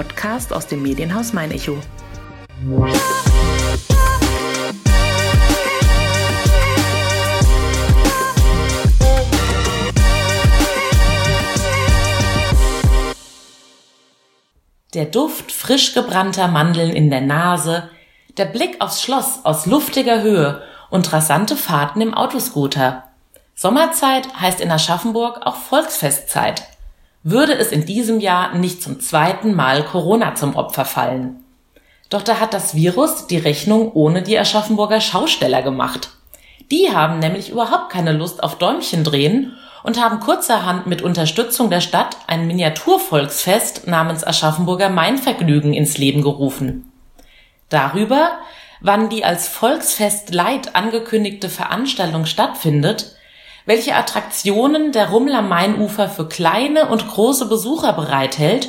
Podcast aus dem Medienhaus Mein Echo. Der Duft frisch gebrannter Mandeln in der Nase, der Blick aufs Schloss aus luftiger Höhe und rasante Fahrten im Autoscooter. Sommerzeit heißt in Aschaffenburg auch Volksfestzeit. Würde es in diesem Jahr nicht zum zweiten Mal Corona zum Opfer fallen. Doch da hat das Virus die Rechnung ohne die Aschaffenburger Schausteller gemacht. Die haben nämlich überhaupt keine Lust auf Däumchen drehen und haben kurzerhand mit Unterstützung der Stadt ein Miniaturvolksfest namens Aschaffenburger Mainvergnügen ins Leben gerufen. Darüber, wann die als Volksfest Light angekündigte Veranstaltung stattfindet, welche Attraktionen der Rummel am Mainufer für kleine und große Besucher bereithält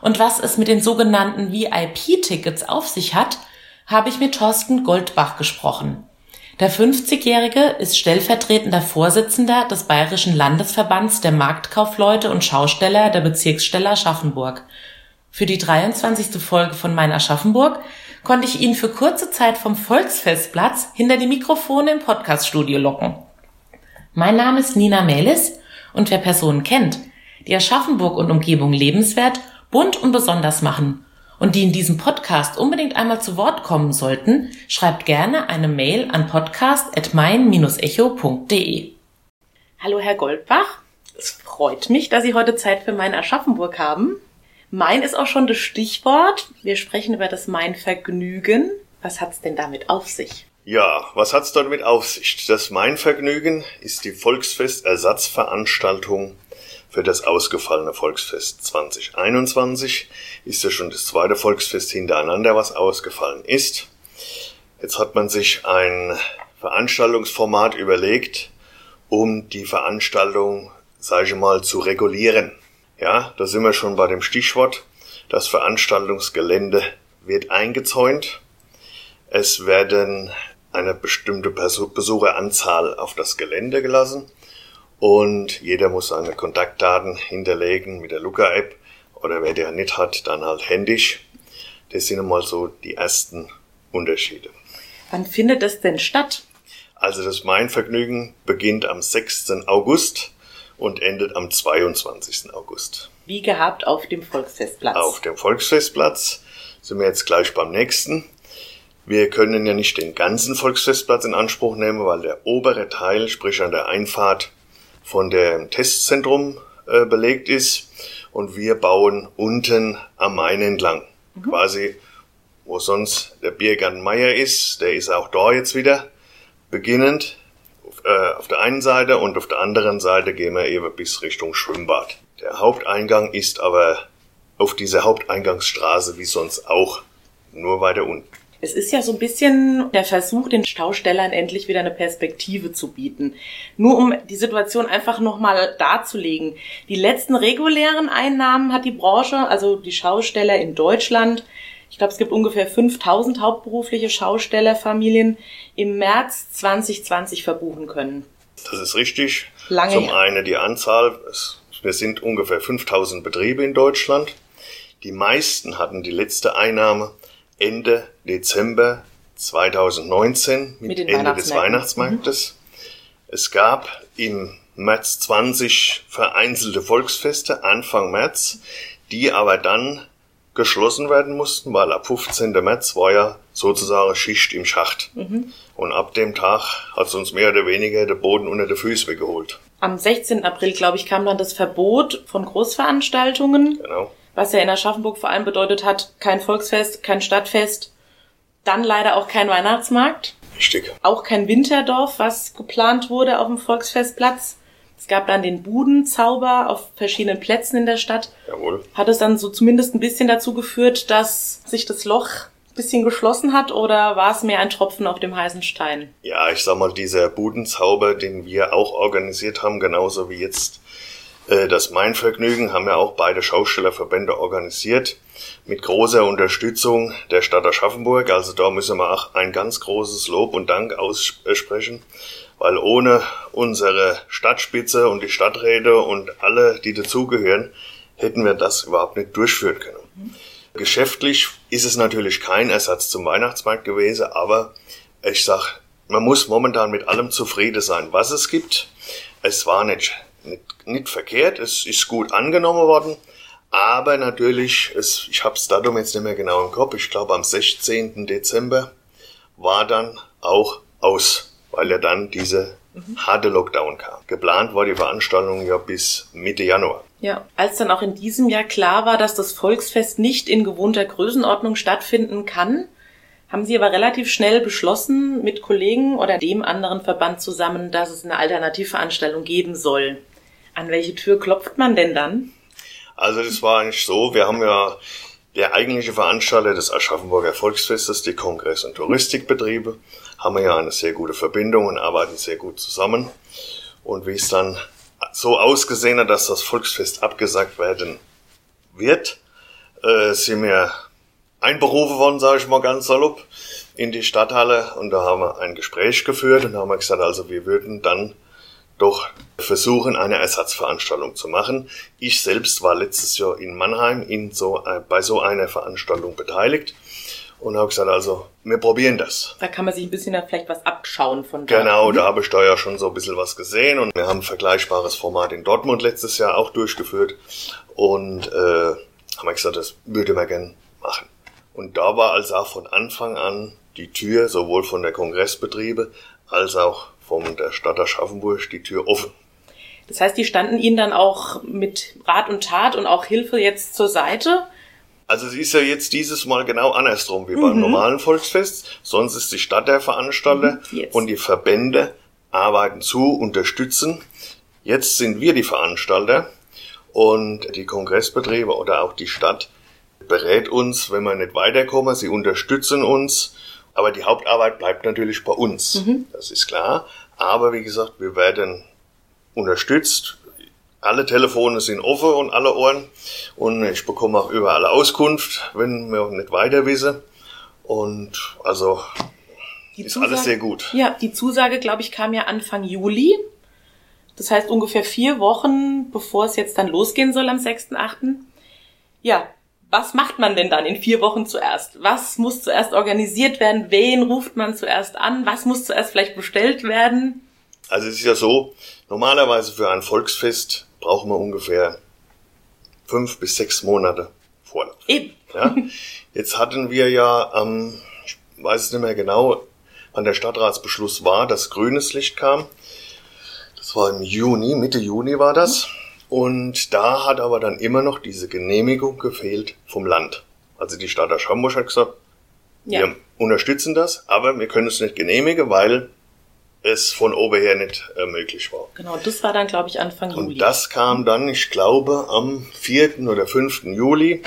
und was es mit den sogenannten VIP-Tickets auf sich hat, habe ich mit Thorsten Goldbach gesprochen. Der 50-Jährige ist stellvertretender Vorsitzender des Bayerischen Landesverbands der Marktkaufleute und Schausteller der Bezirksstelle Aschaffenburg. Für die 23. Folge von Mein Aschaffenburg konnte ich ihn für kurze Zeit vom Volksfestplatz hinter die Mikrofone im Podcaststudio locken. Mein Name ist Nina Melis und wer Personen kennt, die Aschaffenburg und Umgebung lebenswert, bunt und besonders machen und die in diesem Podcast unbedingt einmal zu Wort kommen sollten, schreibt gerne eine Mail an podcast.mein-echo.de. Hallo Herr Goldbach, es freut mich, dass Sie heute Zeit für Mein Aschaffenburg haben. Mein ist auch schon das Stichwort. Wir sprechen über das Mein Vergnügen. Was hat's denn damit auf sich? Ja, was hat's damit auf sich? Das Mein Vergnügen ist die Volksfest-Ersatzveranstaltung für das ausgefallene Volksfest 2021. Ist ja schon das zweite Volksfest hintereinander, was ausgefallen ist. Jetzt hat man sich ein Veranstaltungsformat überlegt, um die Veranstaltung, sage ich mal, zu regulieren. Ja, da sind wir schon bei dem Stichwort. Das Veranstaltungsgelände wird eingezäunt. Es werden eine bestimmte Besucheranzahl auf das Gelände gelassen und jeder muss seine Kontaktdaten hinterlegen mit der Luca-App oder wer der nicht hat, dann halt händisch. Das sind einmal so die ersten Unterschiede. Wann findet das denn statt? Also das Mainvergnügen beginnt am 6. August und endet am 22. August. Wie gehabt auf dem Volksfestplatz. Auf dem Volksfestplatz sind wir jetzt gleich beim nächsten. Wir können ja nicht den ganzen Volksfestplatz in Anspruch nehmen, weil der obere Teil, sprich an der Einfahrt von dem Testzentrum äh, belegt ist. Und wir bauen unten am Main entlang. Mhm. Quasi, wo sonst der Biergarten Meier ist, der ist auch da jetzt wieder beginnend auf, äh, auf der einen Seite und auf der anderen Seite gehen wir eben bis Richtung Schwimmbad. Der Haupteingang ist aber auf dieser Haupteingangsstraße wie sonst auch, nur weiter unten. Es ist ja so ein bisschen der Versuch, den Staustellern endlich wieder eine Perspektive zu bieten. Nur um die Situation einfach nochmal darzulegen. Die letzten regulären Einnahmen hat die Branche, also die Schausteller in Deutschland, ich glaube, es gibt ungefähr 5000 hauptberufliche Schaustellerfamilien im März 2020 verbuchen können. Das ist richtig. Lange Zum einen die Anzahl, wir sind ungefähr 5000 Betriebe in Deutschland. Die meisten hatten die letzte Einnahme Ende Dezember 2019 mit, mit Ende des Weihnachtsmarktes. Mhm. Es gab im März 20 vereinzelte Volksfeste Anfang März, die aber dann geschlossen werden mussten, weil ab 15. März war ja sozusagen Schicht im Schacht. Mhm. Und ab dem Tag hat uns mehr oder weniger der Boden unter den Füßen weggeholt. Am 16. April, glaube ich, kam dann das Verbot von Großveranstaltungen. Genau was ja in Aschaffenburg vor allem bedeutet hat, kein Volksfest, kein Stadtfest, dann leider auch kein Weihnachtsmarkt. Richtig. Auch kein Winterdorf, was geplant wurde auf dem Volksfestplatz. Es gab dann den Budenzauber auf verschiedenen Plätzen in der Stadt. Jawohl. Hat es dann so zumindest ein bisschen dazu geführt, dass sich das Loch ein bisschen geschlossen hat oder war es mehr ein Tropfen auf dem heißen Stein? Ja, ich sag mal, dieser Budenzauber, den wir auch organisiert haben, genauso wie jetzt das Mein Vergnügen haben ja auch beide Schaustellerverbände organisiert mit großer Unterstützung der Stadt Aschaffenburg. Also da müssen wir auch ein ganz großes Lob und Dank aussprechen, weil ohne unsere Stadtspitze und die Stadträte und alle, die dazugehören, hätten wir das überhaupt nicht durchführen können. Geschäftlich ist es natürlich kein Ersatz zum Weihnachtsmarkt gewesen, aber ich sag, man muss momentan mit allem zufrieden sein, was es gibt. Es war nicht, nicht, nicht verkehrt, es ist gut angenommen worden, aber natürlich, es, ich habe das Datum jetzt nicht mehr genau im Kopf, ich glaube am 16. Dezember war dann auch aus, weil ja dann diese harte Lockdown kam. Geplant war die Veranstaltung ja bis Mitte Januar. Ja, als dann auch in diesem Jahr klar war, dass das Volksfest nicht in gewohnter Größenordnung stattfinden kann, haben Sie aber relativ schnell beschlossen, mit Kollegen oder dem anderen Verband zusammen, dass es eine Alternativveranstaltung geben soll. An welche Tür klopft man denn dann? Also das war eigentlich so, wir haben ja der eigentliche Veranstalter des Aschaffenburger Volksfestes, die Kongress- und Touristikbetriebe, haben wir ja eine sehr gute Verbindung und arbeiten sehr gut zusammen. Und wie es dann so ausgesehen hat, dass das Volksfest abgesagt werden wird, äh, sind wir einberufen worden, sage ich mal ganz salopp, in die Stadthalle und da haben wir ein Gespräch geführt und da haben wir gesagt, also wir würden dann doch versuchen, eine Ersatzveranstaltung zu machen. Ich selbst war letztes Jahr in Mannheim in so, äh, bei so einer Veranstaltung beteiligt und habe gesagt, also wir probieren das. Da kann man sich ein bisschen vielleicht was abschauen von da. Genau, da habe ich da ja schon so ein bisschen was gesehen und wir haben ein vergleichbares Format in Dortmund letztes Jahr auch durchgeführt und äh, haben gesagt, das würde man gern machen. Und da war also auch von Anfang an die Tür sowohl von der Kongressbetriebe als auch von der Stadt Aschaffenburg die Tür offen. Das heißt, die standen Ihnen dann auch mit Rat und Tat und auch Hilfe jetzt zur Seite? Also es ist ja jetzt dieses Mal genau andersrum wie beim Mhm. normalen Volksfest. Sonst ist die Stadt der Veranstalter Mhm, jetzt. und die Verbände arbeiten zu, unterstützen. Jetzt sind wir die Veranstalter und die Kongressbetriebe oder auch die Stadt berät uns, wenn wir nicht weiterkommen. Sie unterstützen uns, aber die Hauptarbeit bleibt natürlich bei uns. Das ist klar. Aber wie gesagt, wir werden unterstützt. Alle Telefone sind offen und alle Ohren. Und ich bekomme auch überall Auskunft, wenn wir nicht weiter wissen. Und also Die ist alles sehr gut. Ja, die Zusage, glaube ich, kam ja Anfang Juli. Das heißt ungefähr vier Wochen, bevor es jetzt dann losgehen soll am 6.8. Ja, was macht man denn dann in vier Wochen zuerst? Was muss zuerst organisiert werden? Wen ruft man zuerst an? Was muss zuerst vielleicht bestellt werden? Also es ist ja so, normalerweise für ein Volksfest brauchen wir ungefähr fünf bis sechs Monate Vorlauf. Eben. Ja? Jetzt hatten wir ja am, ich weiß es nicht mehr genau, wann der Stadtratsbeschluss war, dass grünes Licht kam. Das war im Juni, Mitte Juni war das. Und da hat aber dann immer noch diese Genehmigung gefehlt vom Land. Also die Stadt Aschaffenburg hat gesagt, Ja. wir unterstützen das, aber wir können es nicht genehmigen, weil es von oben her nicht äh, möglich war. Genau, das war dann, glaube ich, Anfang Juli. Und das kam dann, ich glaube, am 4. oder 5. Juli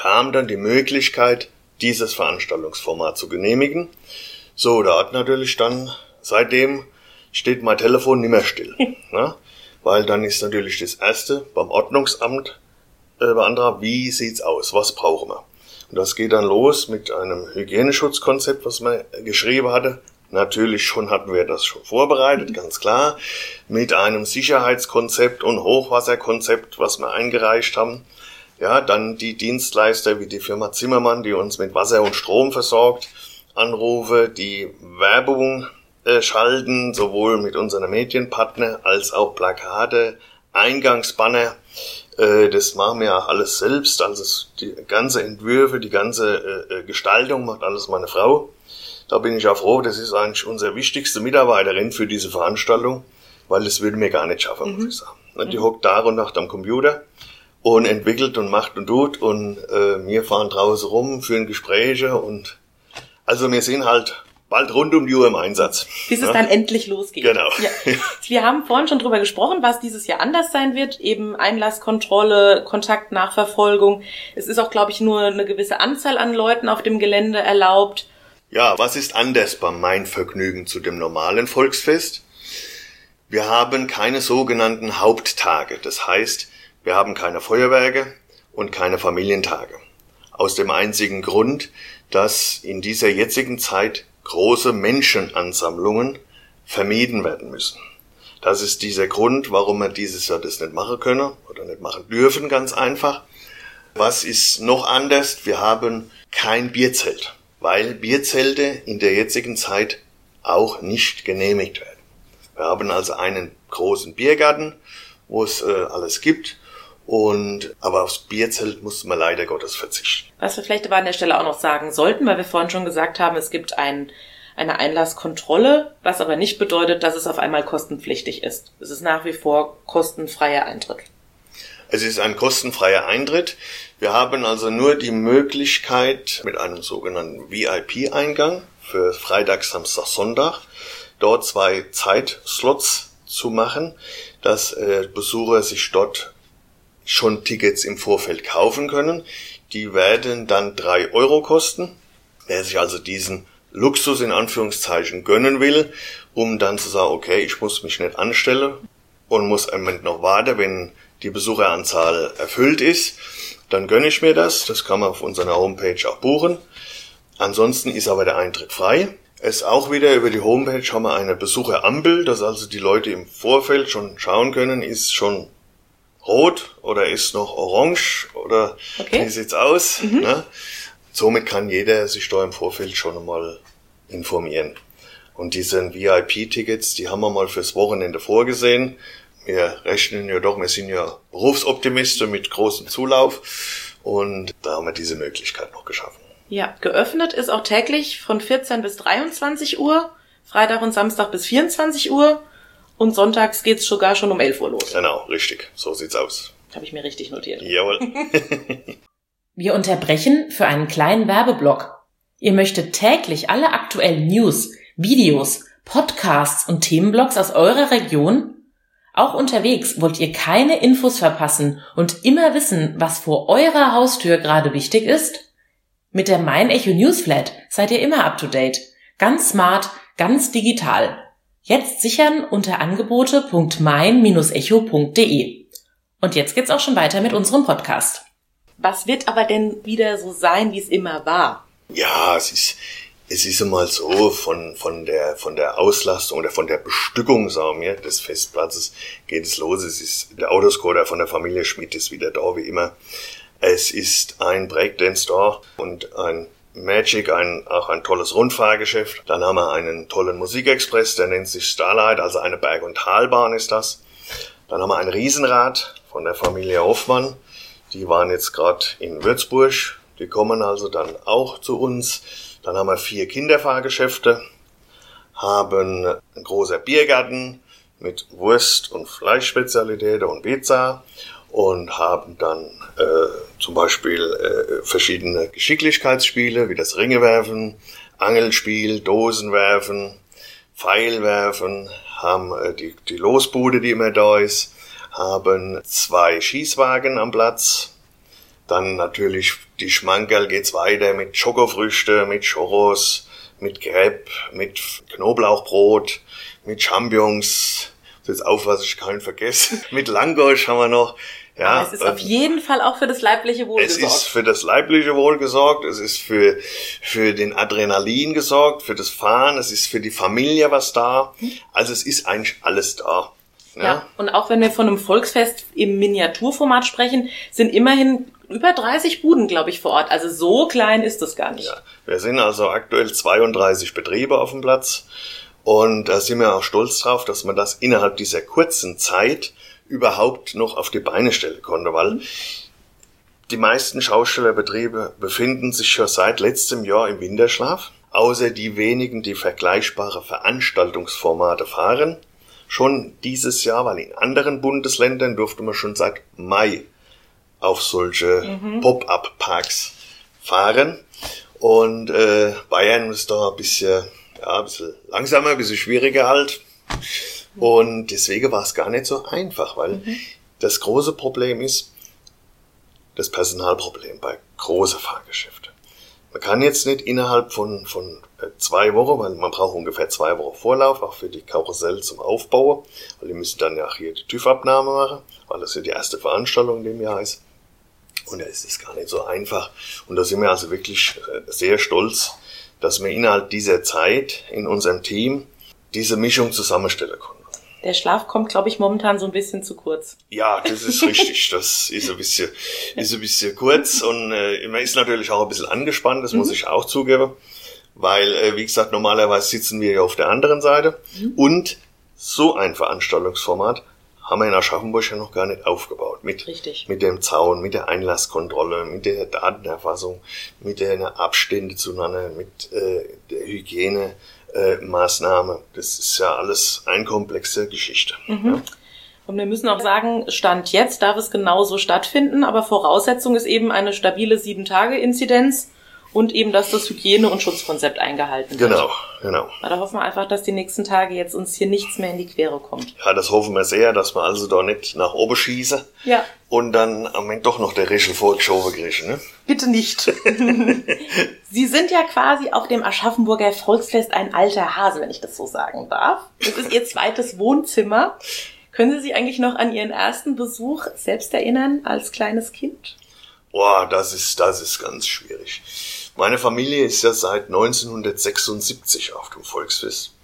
kam dann die Möglichkeit, dieses Veranstaltungsformat zu genehmigen. So, da hat natürlich dann, seitdem steht mein Telefon nicht mehr still. ne? Weil dann ist natürlich das Erste beim Ordnungsamt äh, beantragt, wie sieht's aus, was brauchen wir. Und das geht dann los mit einem Hygieneschutzkonzept, was man geschrieben hatte. Natürlich schon hatten wir das schon vorbereitet, ganz klar. Mit einem Sicherheitskonzept und Hochwasserkonzept, was wir eingereicht haben. Ja, dann die Dienstleister wie die Firma Zimmermann, die uns mit Wasser und Strom versorgt, Anrufe, die Werbung schalten, sowohl mit unseren Medienpartner als auch Plakate, Eingangsbanner. Äh, das machen wir ja alles selbst. Also die ganze Entwürfe, die ganze äh, äh, Gestaltung macht alles meine Frau. Da bin ich ja froh, das ist eigentlich unsere wichtigste Mitarbeiterin für diese Veranstaltung, weil das würde mir gar nicht schaffen, muss ich sagen. Die hockt Tag und Nacht am Computer und entwickelt und macht und tut und äh, wir fahren draußen rum, führen Gespräche und also wir sind halt bald rund um die Uhr im Einsatz. Bis es Ja? dann endlich losgeht. Genau. Ja. Wir haben vorhin schon drüber gesprochen, was dieses Jahr anders sein wird. Eben Einlasskontrolle, Kontaktnachverfolgung. Es ist auch, glaube ich, nur eine gewisse Anzahl an Leuten auf dem Gelände erlaubt. Ja, was ist anders beim Mein Vergnügen zu dem normalen Volksfest? Wir haben keine sogenannten Haupttage. Das heißt, wir haben keine Feuerwerke und keine Familientage. Aus dem einzigen Grund, dass in dieser jetzigen Zeit große Menschenansammlungen vermieden werden müssen. Das ist dieser Grund, warum wir dieses Jahr das nicht machen können oder nicht machen dürfen, ganz einfach. Was ist noch anders? Wir haben kein Bierzelt, weil Bierzelte in der jetzigen Zeit auch nicht genehmigt werden. Wir haben also einen großen Biergarten, wo es äh, alles gibt. Und aber aufs Bierzelt musste man leider Gottes verzichten. Was wir vielleicht aber an der Stelle auch noch sagen sollten, weil wir vorhin schon gesagt haben, es gibt ein, eine Einlasskontrolle, was aber nicht bedeutet, dass es auf einmal kostenpflichtig ist. Es ist nach wie vor kostenfreier Eintritt. Es ist ein kostenfreier Eintritt. Wir haben also nur die Möglichkeit mit einem sogenannten VIP-Eingang für Freitag, Samstag, Sonntag dort zwei Zeitslots zu machen, dass äh, Besucher sich dort schon Tickets im Vorfeld kaufen können. Die werden dann drei Euro kosten. Wer sich also diesen Luxus in Anführungszeichen gönnen will, um dann zu sagen, okay, ich muss mich nicht anstellen und muss einen Moment noch warten, wenn die Besucheranzahl erfüllt ist, dann gönne ich mir das. Das kann man auf unserer Homepage auch buchen. Ansonsten ist aber der Eintritt frei. Es auch wieder über die Homepage haben wir eine Besucherampel, dass also die Leute im Vorfeld schon schauen können, ist schon rot oder ist noch orange oder okay. wie sieht's aus. Mhm. Ne? Somit kann jeder sich da im Vorfeld schon einmal informieren. Und diese VIP-Tickets, die haben wir mal fürs Wochenende vorgesehen. Wir rechnen ja doch, wir sind ja Berufsoptimisten mit großem Zulauf und da haben wir diese Möglichkeit noch geschaffen. Ja, geöffnet ist auch täglich von 14 bis 23 Uhr, Freitag und Samstag bis 24 Uhr und sonntags geht's sogar schon um 11 Uhr los. Genau, richtig. So sieht's aus. Habe ich mir richtig notiert. Jawohl. Wir unterbrechen für einen kleinen Werbeblock. Ihr möchtet täglich alle aktuellen News, Videos, Podcasts und Themenblogs aus eurer Region? Auch unterwegs wollt ihr keine Infos verpassen und immer wissen, was vor eurer Haustür gerade wichtig ist? Mit der Mein Echo Newsflat seid ihr immer up to date. Ganz smart, ganz digital. Jetzt sichern unter angebote.mein-echo.de. Und jetzt geht's auch schon weiter mit unserem Podcast. Was wird aber denn wieder so sein, wie es immer war? Ja, es ist, es ist immer so, von, von der, von der Auslastung oder von der Bestückung, sagen wir, des Festplatzes geht es los. Es ist, der Autoscorer von der Familie Schmidt ist wieder da, wie immer. Es ist ein Breakdance Store und ein Magic, ein, auch ein tolles Rundfahrgeschäft. Dann haben wir einen tollen Musikexpress, der nennt sich Starlight, also eine Berg- und Talbahn ist das. Dann haben wir ein Riesenrad von der Familie Hoffmann. Die waren jetzt gerade in Würzburg. Die kommen also dann auch zu uns. Dann haben wir vier Kinderfahrgeschäfte, haben ein großer Biergarten mit Wurst- und Fleischspezialitäten und Pizza und haben dann äh, zum Beispiel äh, verschiedene Geschicklichkeitsspiele wie das Ringewerfen, Angelspiel, Dosenwerfen, Pfeilwerfen, haben äh, die, die Losbude, die immer da ist, haben zwei Schießwagen am Platz, dann natürlich die Schmankerl geht's weiter mit Schokofrüchte, mit Choros, mit Crepe, mit Knoblauchbrot, mit Champignons, jetzt auf, was ich keinen vergesse. Mit Langosch haben wir noch. Ja, es ist ähm, auf jeden Fall auch für das leibliche Wohl es gesorgt. Es ist für das leibliche Wohl gesorgt, es ist für, für den Adrenalin gesorgt, für das Fahren, es ist für die Familie was da. Also es ist eigentlich alles da. Ja. ja, und auch wenn wir von einem Volksfest im Miniaturformat sprechen, sind immerhin über 30 Buden, glaube ich, vor Ort. Also so klein ist das gar nicht. Ja, wir sind also aktuell 32 Betriebe auf dem Platz. Und da sind wir auch stolz drauf, dass man das innerhalb dieser kurzen Zeit überhaupt noch auf die Beine stellen konnte, weil die meisten Schaustellerbetriebe befinden sich schon seit letztem Jahr im Winterschlaf, außer die wenigen, die vergleichbare Veranstaltungsformate fahren. Schon dieses Jahr, weil in anderen Bundesländern durfte man schon seit Mai auf solche mhm. Pop-up-Parks fahren. Und äh, Bayern ist da ein bisschen, ja, ein bisschen langsamer, ein bisschen schwieriger halt. Und deswegen war es gar nicht so einfach, weil mhm. das große Problem ist das Personalproblem bei großen Fahrgeschäften. Man kann jetzt nicht innerhalb von, von äh, zwei Wochen, weil man braucht ungefähr zwei Wochen Vorlauf, auch für die Karussell zum Aufbauen, weil die müssen dann ja auch hier die TÜV-Abnahme machen, weil das ja die erste Veranstaltung in dem Jahr ist. Und da ist es gar nicht so einfach. Und da sind wir also wirklich äh, sehr stolz, dass wir innerhalb dieser Zeit in unserem Team diese Mischung zusammenstellen konnten. Der Schlaf kommt, glaube ich, momentan so ein bisschen zu kurz. Ja, das ist richtig. Das ist ein bisschen, ist ein bisschen kurz und äh, man ist natürlich auch ein bisschen angespannt, das mhm. muss ich auch zugeben. Weil, äh, wie gesagt, normalerweise sitzen wir ja auf der anderen Seite. Mhm. Und so ein Veranstaltungsformat haben wir in Aschaffenburg ja noch gar nicht aufgebaut. Mit, Richtig. mit dem Zaun, mit der Einlasskontrolle, mit der Datenerfassung, mit der Abstände zueinander, mit äh, der Hygienemaßnahme. Äh, das ist ja alles eine komplexe Geschichte. Mhm. Ja. Und wir müssen auch sagen, Stand jetzt darf es genauso stattfinden, aber Voraussetzung ist eben eine stabile Sieben-Tage-Inzidenz und eben, dass das Hygiene- und Schutzkonzept eingehalten wird. Genau, genau. Aber da hoffen wir einfach, dass die nächsten Tage jetzt uns hier nichts mehr in die Quere kommt. Ja, das hoffen wir sehr, dass wir also da nicht nach oben schießen. Ja. Und dann am Ende doch noch der Rischel vorgeschoben kriegen, ne? Bitte nicht. Sie sind ja quasi auf dem Aschaffenburger Volksfest ein alter Hase, wenn ich das so sagen darf. Das ist Ihr zweites Wohnzimmer. Können Sie sich eigentlich noch an Ihren ersten Besuch selbst erinnern als kleines Kind? Boah, das ist, das ist ganz schwierig. Meine Familie ist ja seit 1976 auf dem Volksfest.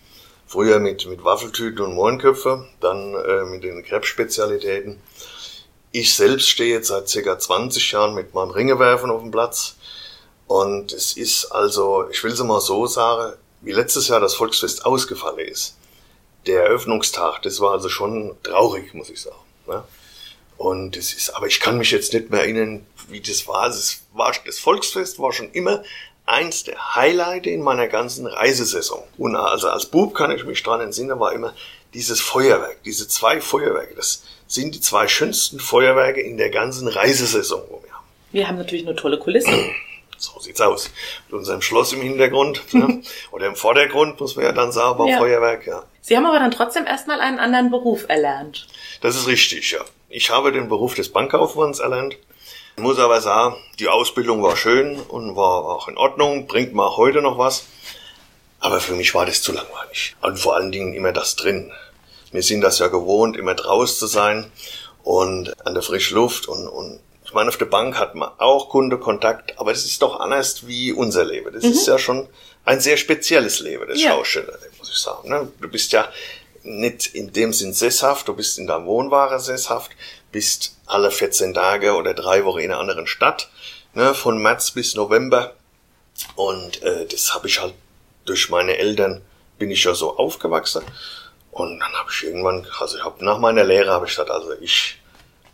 Früher mit, mit Waffeltüten und Mohrenköpfe, dann äh, mit den Krebsspezialitäten. Ich selbst stehe jetzt seit circa 20 Jahren mit meinem Ringewerfen auf dem Platz. Und es ist also, ich will es mal so sagen, wie letztes Jahr das Volksfest ausgefallen ist. Der Eröffnungstag, das war also schon traurig, muss ich sagen. Ne? Und es ist, aber ich kann mich jetzt nicht mehr erinnern, wie das war. Es war, das Volksfest war schon immer eins der Highlights in meiner ganzen Reisesaison. Und also als Bub kann ich mich dran entsinnen, war immer dieses Feuerwerk, diese zwei Feuerwerke. Das sind die zwei schönsten Feuerwerke in der ganzen Reisesaison, wo wir haben. Wir haben natürlich eine tolle Kulisse. So sieht's aus. Mit unserem Schloss im Hintergrund, ne? oder im Vordergrund, muss man ja dann sagen, war ja. Feuerwerk, ja. Sie haben aber dann trotzdem erstmal einen anderen Beruf erlernt. Das ist richtig, ja. Ich habe den Beruf des Bankkaufmanns erlernt. Ich muss aber sagen, die Ausbildung war schön und war auch in Ordnung, bringt mir auch heute noch was. Aber für mich war das zu langweilig. Und vor allen Dingen immer das drin. Wir sind das ja gewohnt, immer draußen zu sein und an der frischen Luft und, und ich meine, auf der Bank hat man auch Kundekontakt, aber es ist doch anders wie unser Leben. Das mhm. ist ja schon ein sehr spezielles Leben, das ja. Schausteller, muss ich sagen. Ne? Du bist ja nicht in dem Sinn sesshaft, du bist in deinem Wohnware sesshaft, bist alle 14 Tage oder drei Wochen in einer anderen Stadt, ne, von März bis November. Und äh, das habe ich halt durch meine Eltern bin ich ja so aufgewachsen. Und dann habe ich irgendwann, also ich habe nach meiner Lehre habe ich gesagt, also ich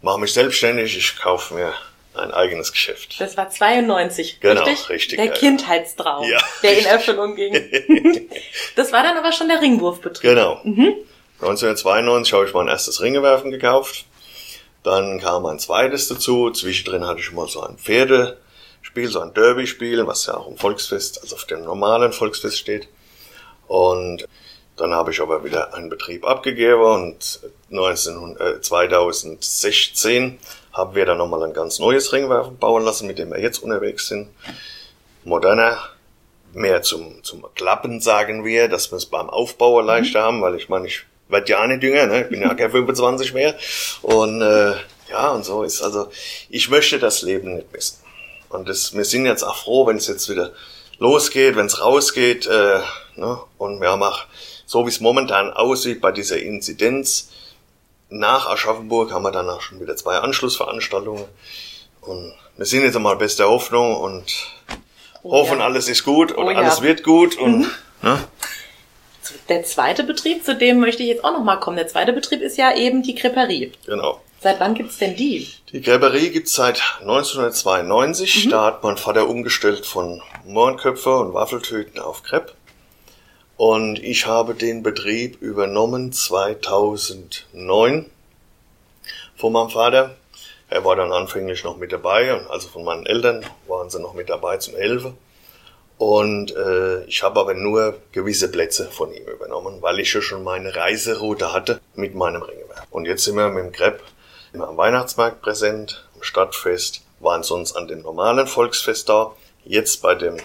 mache mich selbstständig, ich kaufe mir ein eigenes Geschäft. Das war 92, genau, richtig? richtig der Kindheitstraum, ja, der richtig. in Erfüllung ging. das war dann aber schon der Ringwurfbetrieb. Genau. Mhm. 1992 habe ich mein erstes Ringewerfen gekauft. Dann kam ein zweites dazu. Zwischendrin hatte ich mal so ein Pferdespiel, so ein Derby-Spiel, was ja auch im Volksfest, also auf dem normalen Volksfest steht. Und dann habe ich aber wieder einen Betrieb abgegeben und 19, äh, 2016 haben wir dann nochmal ein ganz neues Ringwerfen bauen lassen, mit dem wir jetzt unterwegs sind. Moderner, mehr zum, zum Klappen, sagen wir, dass wir es beim Aufbau leichter mhm. haben, weil ich meine, ich werde ja nicht jünger, ne? ich bin ja kein 25 mehr. Und äh, ja, und so ist also, ich möchte das Leben nicht missen. Und das, wir sind jetzt auch froh, wenn es jetzt wieder losgeht, wenn es rausgeht. Äh, ne? Und wir haben auch so wie es momentan aussieht bei dieser Inzidenz, nach Aschaffenburg haben wir danach schon wieder zwei Anschlussveranstaltungen. Und wir sind jetzt einmal beste Hoffnung und oh, hoffen, ja. alles ist gut und oh, alles ja. wird gut. Und, mhm. ne? Der zweite Betrieb, zu dem möchte ich jetzt auch nochmal kommen. Der zweite Betrieb ist ja eben die Creperie. Genau. Seit wann gibt's denn die? Die Gräberie gibt's seit 1992. Mhm. Da hat mein Vater umgestellt von Mohrenköpfe und Waffeltüten auf Crepe. Und ich habe den Betrieb übernommen 2009 von meinem Vater. Er war dann anfänglich noch mit dabei, also von meinen Eltern waren sie noch mit dabei zum Helfen. Und äh, ich habe aber nur gewisse Plätze von ihm übernommen, weil ich ja schon meine Reiseroute hatte mit meinem Ringewerk. Und jetzt sind wir mit dem Crepe immer am Weihnachtsmarkt präsent, am Stadtfest, waren sonst an dem normalen Volksfest da. Jetzt bei dem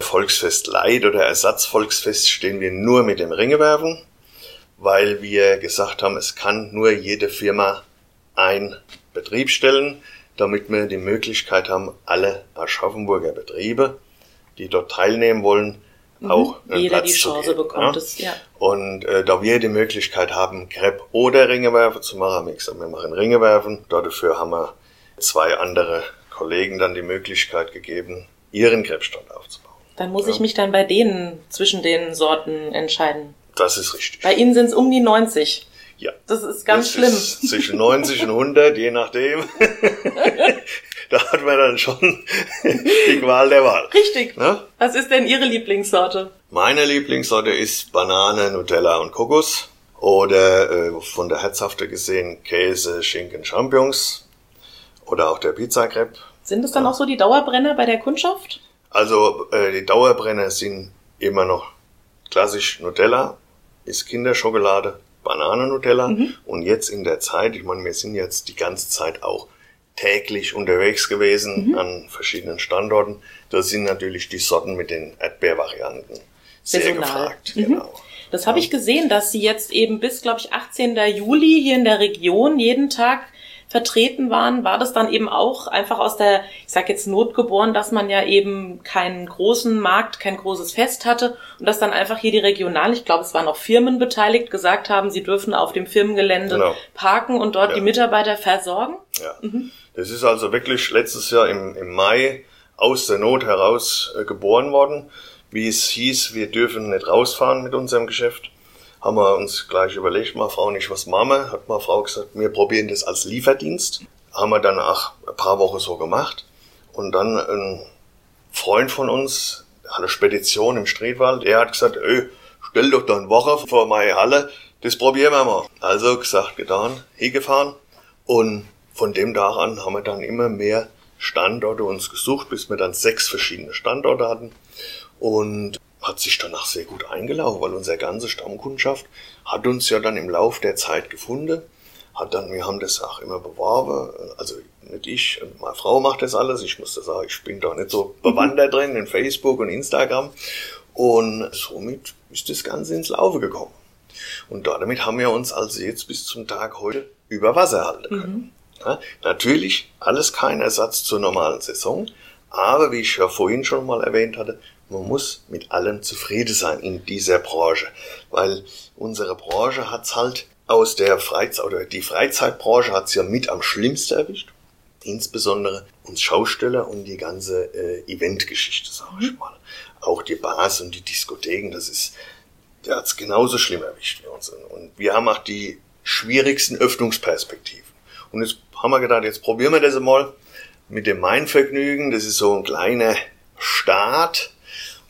Volksfest Leid oder Ersatzvolksfest stehen wir nur mit dem Ringewerfen, weil wir gesagt haben, es kann nur jede Firma ein Betrieb stellen, damit wir die Möglichkeit haben, alle Aschaffenburger Betriebe, die dort teilnehmen wollen, mhm. auch mhm. jeder Platz die Chance bekommt. Ja? Es, ja. Und äh, da wir die Möglichkeit haben, Crepe oder Ringewerfen zu machen, haben wir gesagt, wir machen Ringewerfen. Dafür haben wir zwei andere Kollegen dann die Möglichkeit gegeben, ihren Krebsstand aufzubauen. Dann muss ja. ich mich dann bei denen zwischen den Sorten entscheiden. Das ist richtig. Bei Ihnen sind es um die 90. Ja. Das ist ganz das schlimm. Ist zwischen 90 und 100, je nachdem. da hat man dann schon die Qual der Wahl. Richtig. Na? Was ist denn Ihre Lieblingssorte? Meine Lieblingssorte ist Banane, Nutella und Kokos. Oder äh, von der Herzhafte gesehen Käse, Schinken, Champignons. Oder auch der Pizza Crepe. Sind es dann ja. auch so die Dauerbrenner bei der Kundschaft? Also äh, die Dauerbrenner sind immer noch klassisch Nutella, ist Kinderschokolade, Bananennutella mhm. und jetzt in der Zeit, ich meine, wir sind jetzt die ganze Zeit auch täglich unterwegs gewesen mhm. an verschiedenen Standorten. Da sind natürlich die Sorten mit den Erdbeervarianten sehr Saisonal. gefragt. Mhm. Genau. Das habe ich gesehen, dass Sie jetzt eben bis, glaube ich, 18. Juli hier in der Region jeden Tag vertreten waren, war das dann eben auch einfach aus der, ich sag jetzt Not geboren, dass man ja eben keinen großen Markt, kein großes Fest hatte und dass dann einfach hier die regional, ich glaube, es waren auch Firmen beteiligt, gesagt haben, sie dürfen auf dem Firmengelände genau. parken und dort ja. die Mitarbeiter versorgen? Ja. Mhm. Das ist also wirklich letztes Jahr im, im Mai aus der Not heraus äh, geboren worden. Wie es hieß, wir dürfen nicht rausfahren mit unserem Geschäft haben wir uns gleich überlegt, mal Frau nicht, was machen wir? Hat mal Frau gesagt, wir probieren das als Lieferdienst. Haben wir dann auch ein paar Wochen so gemacht. Und dann ein Freund von uns, eine Spedition im Striedwald, der hat gesagt, ey, stell doch da eine Woche vor meine Halle, das probieren wir mal. Also gesagt, getan, hingefahren. Und von dem Tag an haben wir dann immer mehr Standorte uns gesucht, bis wir dann sechs verschiedene Standorte hatten. Und hat sich danach sehr gut eingelaufen, weil unsere ganze Stammkundschaft hat uns ja dann im Lauf der Zeit gefunden, hat dann, wir haben das auch immer beworben, also nicht ich, meine Frau macht das alles, ich muss das sagen, ich bin da nicht so bewandert drin in Facebook und Instagram und somit ist das Ganze ins Laufe gekommen. Und damit haben wir uns also jetzt bis zum Tag heute über Wasser halten können. Mhm. Ja, natürlich alles kein Ersatz zur normalen Saison, aber wie ich ja vorhin schon mal erwähnt hatte, man muss mit allem zufrieden sein in dieser Branche, weil unsere Branche hat's halt aus der Freizeit oder die Freizeitbranche hat's ja mit am schlimmsten erwischt. Insbesondere uns Schausteller und die ganze äh, Eventgeschichte, sag ich mhm. mal. Auch die Bars und die Diskotheken, das ist, der hat's genauso schlimm erwischt wie uns. Und wir haben auch die schwierigsten Öffnungsperspektiven. Und jetzt haben wir gedacht, jetzt probieren wir das mal mit dem Mainvergnügen. Das ist so ein kleiner Staat,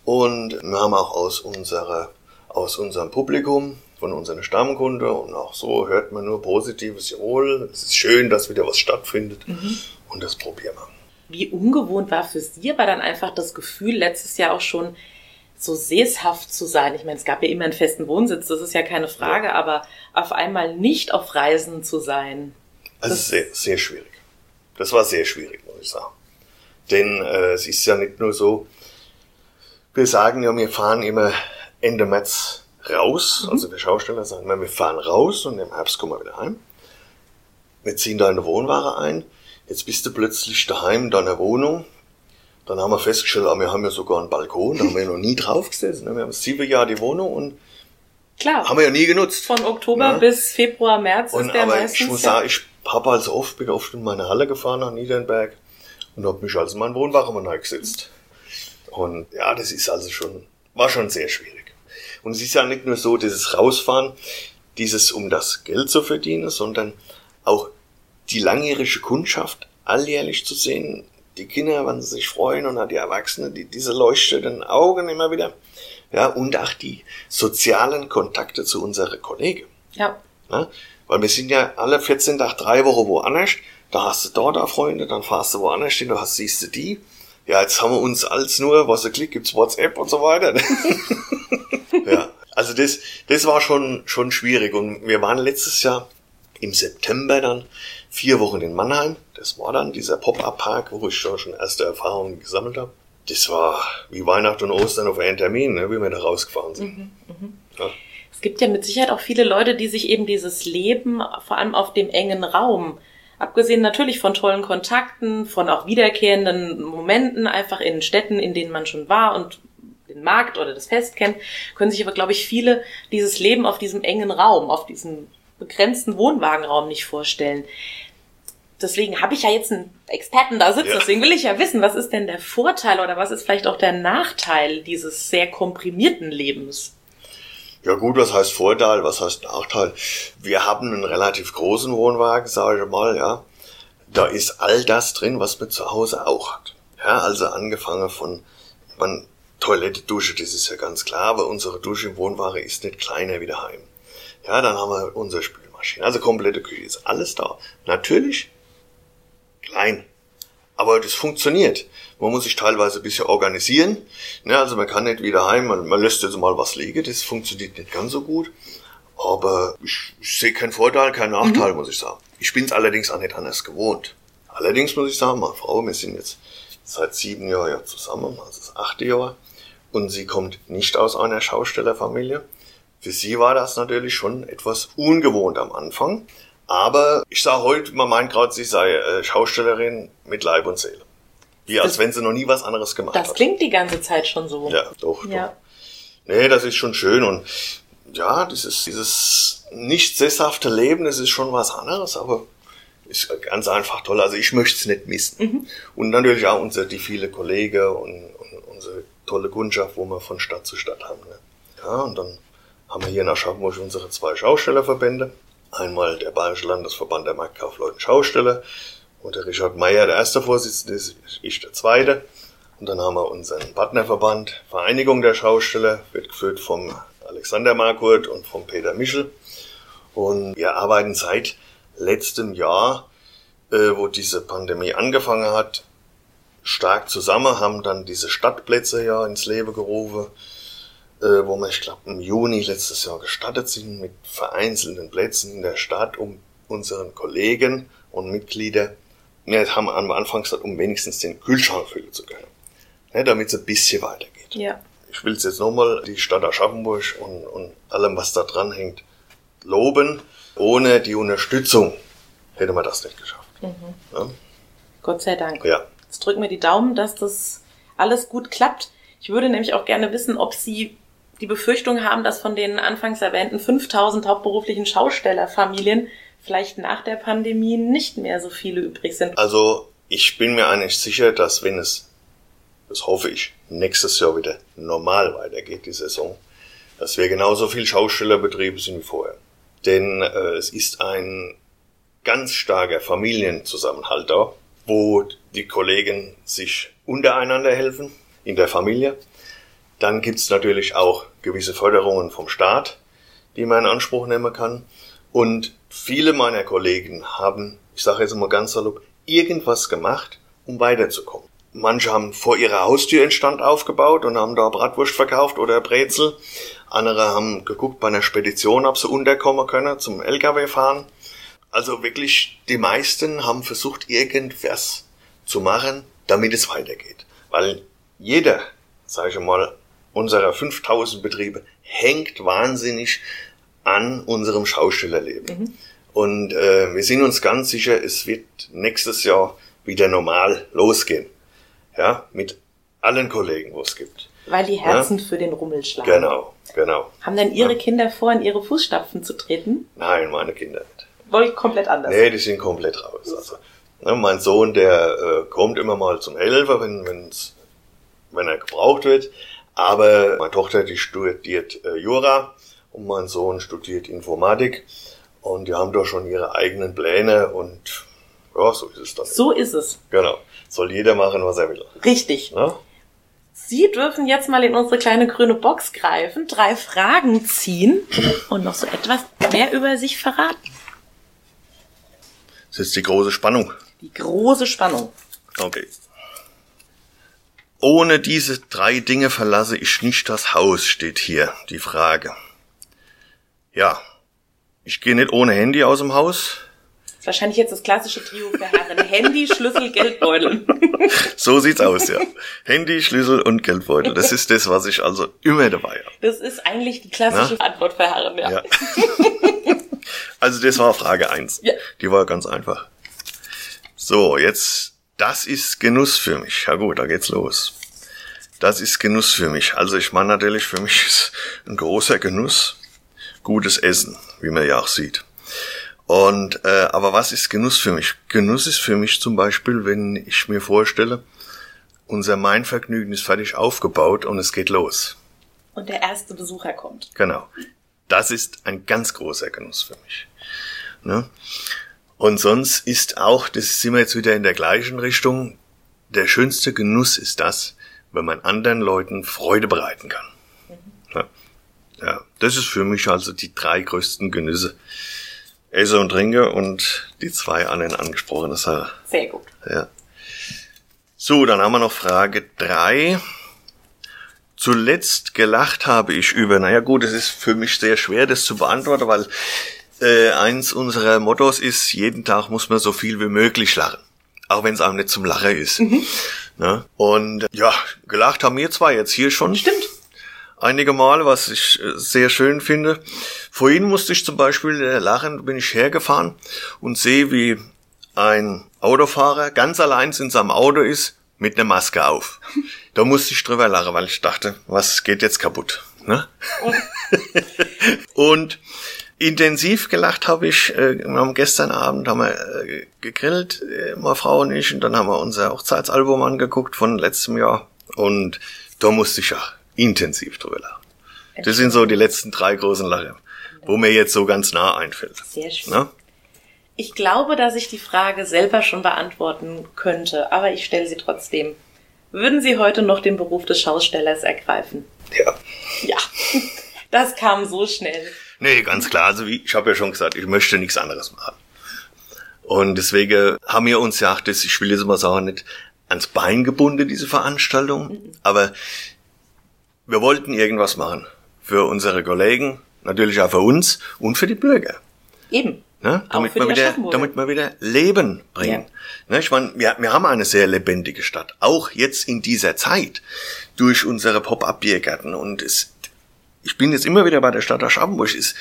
und wir haben auch aus unserer, aus unserem Publikum, von unseren Stammkunden und auch so hört man nur Positives, jawohl, es ist schön, dass wieder was stattfindet mhm. und das probieren wir. Wie ungewohnt war für Sie aber dann einfach das Gefühl, letztes Jahr auch schon so sesshaft zu sein. Ich meine, es gab ja immer einen festen Wohnsitz, das ist ja keine Frage, ja. aber auf einmal nicht auf Reisen zu sein. Also sehr, sehr schwierig. Das war sehr schwierig, muss ich sagen. Denn äh, es ist ja nicht nur so, wir sagen ja, wir fahren immer Ende März raus. Mhm. Also wir Schausteller sagen immer, wir fahren raus und im Herbst kommen wir wieder heim. Wir ziehen da eine Wohnware ein. Jetzt bist du plötzlich daheim in deiner Wohnung. Dann haben wir festgestellt, ah, wir haben ja sogar einen Balkon, da haben wir ja noch nie drauf gesessen. Wir haben sieben Jahre die Wohnung und Klar. haben wir ja nie genutzt. Von Oktober ja. bis Februar, März und, ist der aber meistens. Ich muss sagen, ich habe also oft, bin oft in meine Halle gefahren nach Niedernberg und habe mich also in meinen Wohnwache mal gesetzt. Und ja, das ist also schon, war schon sehr schwierig. Und es ist ja nicht nur so, dieses Rausfahren, dieses um das Geld zu verdienen, sondern auch die langjährige Kundschaft alljährlich zu sehen, die Kinder, wenn sie sich freuen und auch die Erwachsenen, die, diese leuchtenden Augen immer wieder, ja, und auch die sozialen Kontakte zu unseren Kollegen. Ja. ja. Weil wir sind ja alle 14 Tage, drei Wochen woanders, da hast du dort auch Freunde, dann fahrst du woanders hin, da hast, siehst du die, ja, jetzt haben wir uns als nur, was er klickt, gibt's WhatsApp und so weiter. ja, also das, das war schon, schon schwierig. Und wir waren letztes Jahr im September dann vier Wochen in Mannheim. Das war dann dieser Pop-Up-Park, wo ich schon, schon erste Erfahrungen gesammelt habe. Das war wie Weihnachten und Ostern auf einen Termin, ne, wie wir da rausgefahren sind. Mhm, mh. ja. Es gibt ja mit Sicherheit auch viele Leute, die sich eben dieses Leben vor allem auf dem engen Raum Abgesehen natürlich von tollen Kontakten, von auch wiederkehrenden Momenten einfach in Städten, in denen man schon war und den Markt oder das Fest kennt, können sich aber, glaube ich, viele dieses Leben auf diesem engen Raum, auf diesem begrenzten Wohnwagenraum nicht vorstellen. Deswegen habe ich ja jetzt einen Experten da sitzen, ja. deswegen will ich ja wissen, was ist denn der Vorteil oder was ist vielleicht auch der Nachteil dieses sehr komprimierten Lebens? Ja gut, was heißt Vorteil, was heißt Nachteil? Wir haben einen relativ großen Wohnwagen, sage ich mal, ja. Da ist all das drin, was man zu Hause auch hat. Ja, also angefangen von man, Toilette, Dusche, das ist ja ganz klar, aber unsere Dusche im Wohnwagen ist nicht kleiner wie daheim. Ja, dann haben wir unsere Spülmaschine, also komplette Küche, ist alles da. Natürlich klein, aber das funktioniert. Man muss sich teilweise ein bisschen organisieren. Ne, also man kann nicht wieder heim, man, man lässt jetzt mal was liegen, das funktioniert nicht ganz so gut. Aber ich, ich sehe keinen Vorteil, keinen Nachteil, mhm. muss ich sagen. Ich bin es allerdings auch nicht anders gewohnt. Allerdings muss ich sagen, meine Frau, wir sind jetzt seit sieben Jahren ja zusammen, also das achte Jahr. Und sie kommt nicht aus einer Schaustellerfamilie. Für sie war das natürlich schon etwas ungewohnt am Anfang. Aber ich sage heute, man meint gerade, sie sei äh, Schaustellerin mit Leib und Seele. Wie als das, wenn sie noch nie was anderes gemacht das hat. Das klingt die ganze Zeit schon so. Ja, doch, ja. doch. Nee, das ist schon schön und ja, dieses, dieses nicht sesshafte Leben, das ist schon was anderes, aber ist ganz einfach toll. Also ich möchte es nicht missen. Mhm. Und natürlich auch unsere, die viele Kollegen und, und, unsere tolle Kundschaft, wo wir von Stadt zu Stadt haben. Ne? Ja, und dann haben wir hier in Aschaffenburg unsere zwei Schaustellerverbände. Einmal der Bayerische Landesverband der Marktkaufleuten Schausteller und der Richard Meyer, der erste Vorsitzende, ist ich der zweite. Und dann haben wir unseren Partnerverband Vereinigung der Schausteller, wird geführt vom Alexander Markurt und vom Peter Michel. Und wir arbeiten seit letztem Jahr, äh, wo diese Pandemie angefangen hat, stark zusammen, haben dann diese Stadtplätze ja ins Leben gerufen, äh, wo wir, ich glaube, im Juni letztes Jahr gestartet sind mit vereinzelten Plätzen in der Stadt, um unseren Kollegen und Mitglieder, wir haben am Anfang gesagt, um wenigstens den Kühlschrank füllen zu können. Ne, damit es ein bisschen weitergeht. Ja. Ich will es jetzt nochmal, die Stadt Aschaffenburg und, und allem, was da dran hängt, loben. Ohne die Unterstützung hätte man das nicht geschafft. Mhm. Ja? Gott sei Dank. Ja. Jetzt drücken wir die Daumen, dass das alles gut klappt. Ich würde nämlich auch gerne wissen, ob Sie die Befürchtung haben, dass von den anfangs erwähnten 5000 hauptberuflichen Schaustellerfamilien vielleicht nach der Pandemie nicht mehr so viele übrig sind. Also ich bin mir eigentlich sicher, dass wenn es, das hoffe ich, nächstes Jahr wieder normal weitergeht, die Saison, dass wir genauso viel Schaustellerbetriebe sind wie vorher. Denn äh, es ist ein ganz starker Familienzusammenhalt da, wo die Kollegen sich untereinander helfen, in der Familie. Dann gibt's natürlich auch gewisse Förderungen vom Staat, die man in Anspruch nehmen kann. Und viele meiner Kollegen haben, ich sage jetzt mal ganz salopp, irgendwas gemacht, um weiterzukommen. Manche haben vor ihrer Haustür einen Stand aufgebaut und haben da Bratwurst verkauft oder Brezel. Andere haben geguckt bei einer Spedition, ob sie unterkommen können zum LKW fahren. Also wirklich, die meisten haben versucht, irgendwas zu machen, damit es weitergeht. Weil jeder, sage ich mal, unserer 5000 Betriebe hängt wahnsinnig an unserem Schaustellerleben. Mhm. Und äh, wir sind uns ganz sicher, es wird nächstes Jahr wieder normal losgehen. Ja, mit allen Kollegen, wo es gibt. Weil die Herzen ja? für den Rummel schlagen. Genau, genau. Haben denn Ihre ja. Kinder vor, in Ihre Fußstapfen zu treten? Nein, meine Kinder nicht. Wohl komplett anders? Nee, die sind komplett raus. Also, ne, mein Sohn, der äh, kommt immer mal zum Helfer, wenn, wenn's, wenn er gebraucht wird. Aber meine Tochter, die studiert äh, Jura und mein Sohn studiert Informatik. Und die haben doch schon ihre eigenen Pläne und ja, so ist es dann. So ist es. Genau. Soll jeder machen, was er will. Richtig. Na? Sie dürfen jetzt mal in unsere kleine grüne Box greifen, drei Fragen ziehen und noch so etwas mehr über sich verraten. Das ist die große Spannung. Die große Spannung. Okay. Ohne diese drei Dinge verlasse ich nicht das Haus, steht hier die Frage. Ja, ich gehe nicht ohne Handy aus dem Haus. Wahrscheinlich jetzt das klassische Trio für Herren. Handy, Schlüssel, Geldbeutel. so sieht's aus, ja. Handy, Schlüssel und Geldbeutel. Das ist das, was ich also immer dabei habe. Das ist eigentlich die klassische Na? Antwort für Herren, ja. ja. also das war Frage eins. Ja. Die war ganz einfach. So, jetzt, das ist Genuss für mich. Ja gut, da geht's los. das ist Genuss für mich. Also ich meine natürlich, für mich ist ein großer Genuss gutes Essen, wie man ja auch sieht. Und äh, aber was ist Genuss für mich? Genuss ist für mich zum Beispiel, wenn ich mir vorstelle, unser Mainvergnügen ist fertig aufgebaut und es geht los. Und der erste Besucher kommt. Genau. Das ist ein ganz großer Genuss für mich. Ne? Und sonst ist auch, das sind wir jetzt wieder in der gleichen Richtung, der schönste Genuss ist das, wenn man anderen Leuten Freude bereiten kann. Mhm. Ja. ja, das ist für mich also die drei größten Genüsse. Esse und trinke und die zwei anderen angesprochene Sachen. Sehr gut. Ja. So, dann haben wir noch Frage drei. Zuletzt gelacht habe ich über, naja gut, es ist für mich sehr schwer, das zu beantworten, weil äh, eins unserer Mottos ist, jeden Tag muss man so viel wie möglich lachen. Auch wenn es auch nicht zum Lachen ist. Mhm. Ne? Und ja, gelacht haben wir zwar jetzt hier schon. Stimmt. Einige Male, was ich äh, sehr schön finde. Vorhin musste ich zum Beispiel äh, lachen, bin ich hergefahren und sehe, wie ein Autofahrer ganz allein in seinem Auto ist, mit einer Maske auf. Da musste ich drüber lachen, weil ich dachte, was geht jetzt kaputt? Ne? Oh. und intensiv gelacht habe ich, äh, wir haben gestern Abend haben wir äh, gegrillt, äh, meine Frau und ich, und dann haben wir unser Hochzeitsalbum angeguckt von letztem Jahr und da musste ich auch intensiv drüber lachen. Das sind so die letzten drei großen Lachen, wo mir jetzt so ganz nah einfällt. Sehr schön. Na? Ich glaube, dass ich die Frage selber schon beantworten könnte, aber ich stelle sie trotzdem. Würden Sie heute noch den Beruf des Schaustellers ergreifen? Ja. Ja. Das kam so schnell. Nee, ganz klar. Also wie, ich habe ja schon gesagt, ich möchte nichts anderes machen. Und deswegen haben wir uns ja, das, ich will jetzt mal sagen, nicht ans Bein gebunden, diese Veranstaltung, aber wir wollten irgendwas machen. Für unsere Kollegen, natürlich auch für uns und für die Bürger. Eben. Ne? Damit, wir wieder, damit wir wieder Leben bringen. Ja. Ne? Ich meine, wir, wir haben eine sehr lebendige Stadt. Auch jetzt in dieser Zeit. Durch unsere Pop-Up-Biergärten. Und es, ich bin jetzt immer wieder bei der Stadt Aschaffenburg, ist,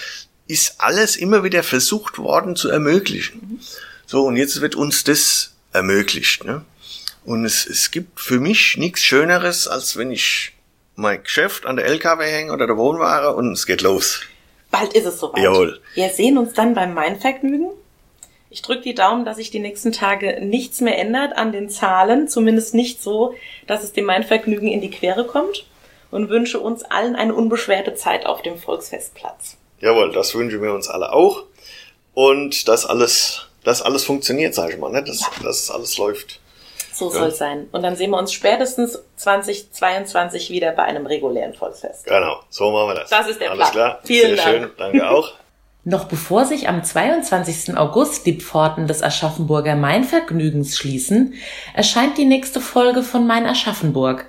ist alles immer wieder versucht worden zu ermöglichen. So, und jetzt wird uns das ermöglicht. Ne? Und es, es gibt für mich nichts Schöneres, als wenn ich mein Geschäft an der LKW hänge oder der Wohnware und es geht los. Bald ist es soweit. Jawohl. Wir sehen uns dann beim Main-Vergnügen. Ich drücke die Daumen, dass sich die nächsten Tage nichts mehr ändert an den Zahlen, zumindest nicht so, dass es dem Main-Vergnügen in die Quere kommt und wünsche uns allen eine unbeschwerte Zeit auf dem Volksfestplatz. Jawohl, das wünschen wir uns alle auch. Und dass alles, dass alles funktioniert, sage ich mal, ne? dass, ja. dass alles läuft. So ja. soll es sein. Und dann sehen wir uns spätestens 2022 wieder bei einem regulären Volksfest. Genau, so machen wir das. Das ist der Alles Plan. klar. Vielen Sehr Dank. schön, danke auch. Noch bevor sich am 22. August die Pforten des Aschaffenburger Mainvergnügens schließen, erscheint die nächste Folge von Mein Aschaffenburg.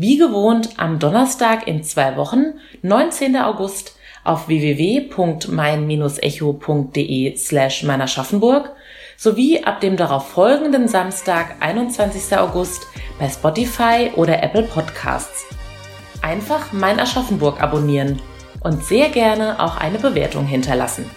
Wie gewohnt am Donnerstag in zwei Wochen, 19. August, auf www.mein-echo.de slash meinerschaffenburg sowie ab dem darauf folgenden Samstag, 21. August, bei Spotify oder Apple Podcasts. Einfach Mein Aschaffenburg abonnieren und sehr gerne auch eine Bewertung hinterlassen.